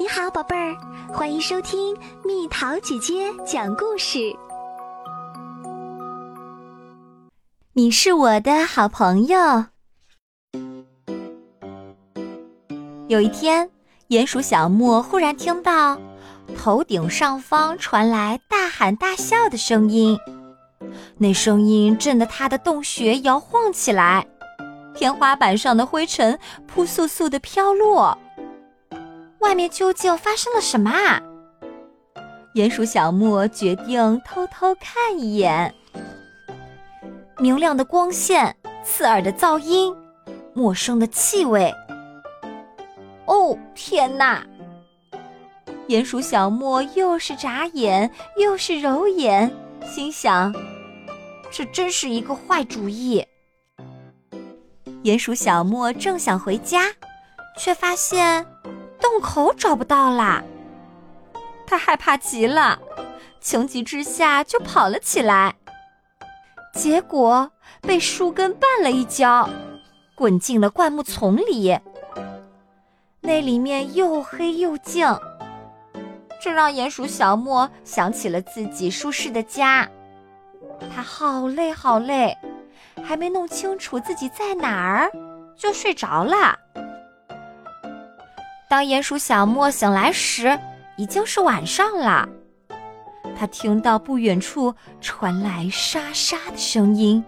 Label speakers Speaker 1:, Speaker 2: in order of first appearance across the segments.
Speaker 1: 你好，宝贝儿，欢迎收听蜜桃姐姐讲故事。
Speaker 2: 你是我的好朋友。有一天，鼹鼠小莫忽然听到头顶上方传来大喊大笑的声音，那声音震得他的洞穴摇晃起来，天花板上的灰尘扑簌簌的飘落。外面究竟发生了什么啊？鼹鼠小莫决定偷偷看一眼。明亮的光线，刺耳的噪音，陌生的气味。哦，天哪！鼹鼠小莫又是眨眼又是揉眼，心想：这真是一个坏主意。鼹鼠小莫正想回家，却发现。洞口找不到啦，他害怕极了，情急之下就跑了起来，结果被树根绊了一跤，滚进了灌木丛里。那里面又黑又静，这让鼹鼠小莫想起了自己舒适的家。他好累好累，还没弄清楚自己在哪儿，就睡着了。当鼹鼠小莫醒来时，已经是晚上了。他听到不远处传来沙沙的声音，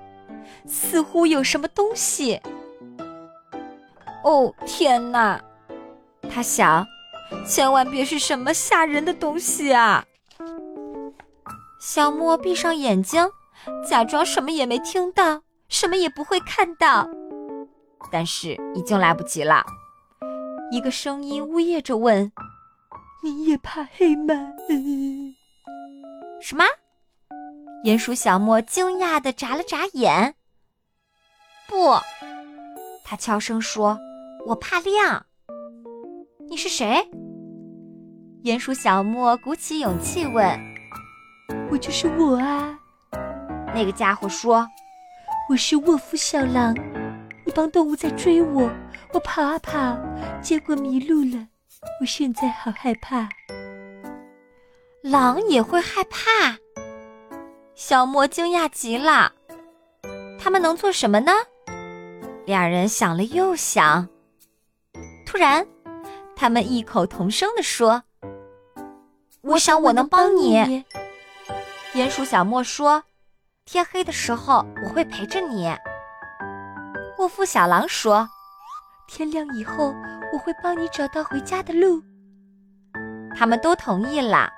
Speaker 2: 似乎有什么东西。哦，天哪！他想，千万别是什么吓人的东西啊！小莫闭上眼睛，假装什么也没听到，什么也不会看到。但是已经来不及了。一个声音呜咽着问：“你也怕黑吗？”什么？鼹鼠小莫惊讶的眨了眨眼。不，他悄声说：“我怕亮。”你是谁？鼹鼠小莫鼓起勇气问：“
Speaker 3: 我就是我啊。”
Speaker 2: 那个家伙说：“
Speaker 3: 我是沃夫小狼。”一帮动物在追我，我跑啊跑，结果迷路了。我现在好害怕。
Speaker 2: 狼也会害怕？小莫惊讶极了。他们能做什么呢？两人想了又想，突然，他们异口同声地说：“
Speaker 3: 我想我能帮你。”
Speaker 2: 鼹鼠小莫说：“天黑的时候，我会陪着你。”沃夫小狼说：“
Speaker 3: 天亮以后，我会帮你找到回家的路。”
Speaker 2: 他们都同意了，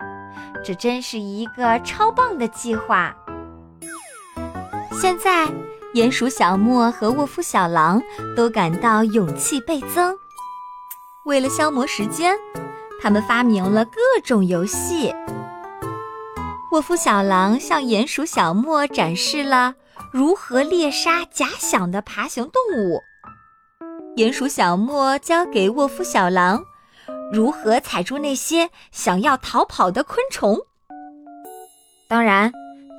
Speaker 2: 这真是一个超棒的计划。现在，鼹鼠小莫和沃夫小狼都感到勇气倍增。为了消磨时间，他们发明了各种游戏。沃夫小狼向鼹鼠小莫展示了。如何猎杀假想的爬行动物？鼹鼠小莫教给沃夫小狼如何踩住那些想要逃跑的昆虫。当然，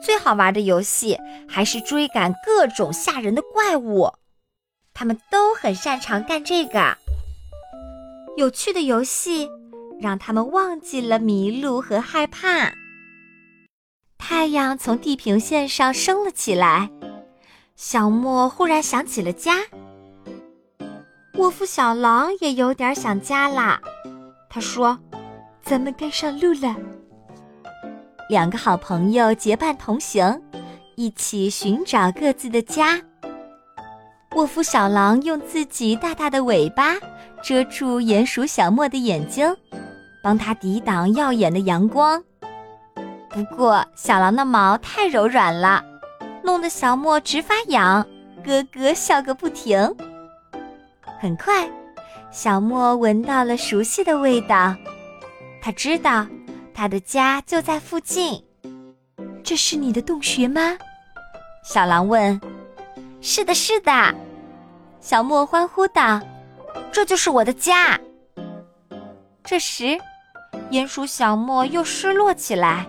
Speaker 2: 最好玩的游戏还是追赶各种吓人的怪物。他们都很擅长干这个。有趣的游戏让他们忘记了迷路和害怕。太阳从地平线上升了起来。小莫忽然想起了家，沃夫小狼也有点想家啦。他说：“
Speaker 3: 咱们该上路了。”
Speaker 2: 两个好朋友结伴同行，一起寻找各自的家。沃夫小狼用自己大大的尾巴遮住鼹鼠小莫的眼睛，帮他抵挡耀眼的阳光。不过，小狼的毛太柔软了。弄得小莫直发痒，咯咯笑个不停。很快，小莫闻到了熟悉的味道，他知道他的家就在附近。
Speaker 3: 这是你的洞穴吗？
Speaker 2: 小狼问。是的，是的。小莫欢呼道：“这就是我的家。”这时，鼹鼠小莫又失落起来，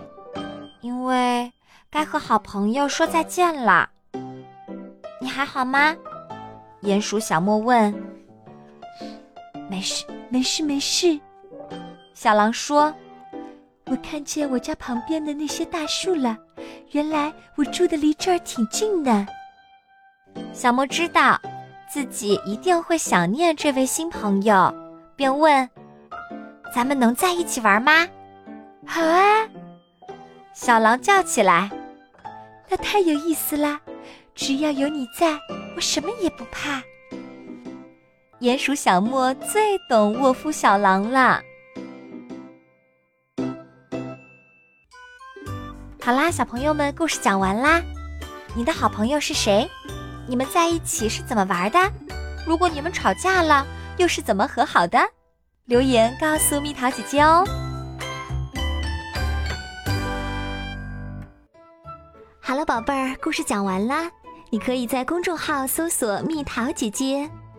Speaker 2: 因为。该和好朋友说再见了。你还好吗？鼹鼠小莫问。
Speaker 3: 没事，没事，没事。
Speaker 2: 小狼说：“
Speaker 3: 我看见我家旁边的那些大树了，原来我住的离这儿挺近的。”
Speaker 2: 小莫知道自己一定会想念这位新朋友，便问：“咱们能在一起玩吗？”“
Speaker 3: 好啊！”
Speaker 2: 小狼叫起来。
Speaker 3: “那太有意思了！只要有你在，我什么也不怕。”
Speaker 2: 鼹鼠小莫最懂沃夫小狼了。好啦，小朋友们，故事讲完啦。你的好朋友是谁？你们在一起是怎么玩的？如果你们吵架了，又是怎么和好的？留言告诉蜜桃姐姐哦。
Speaker 1: 好了，宝贝儿，故事讲完啦。你可以在公众号搜索“蜜桃姐姐”，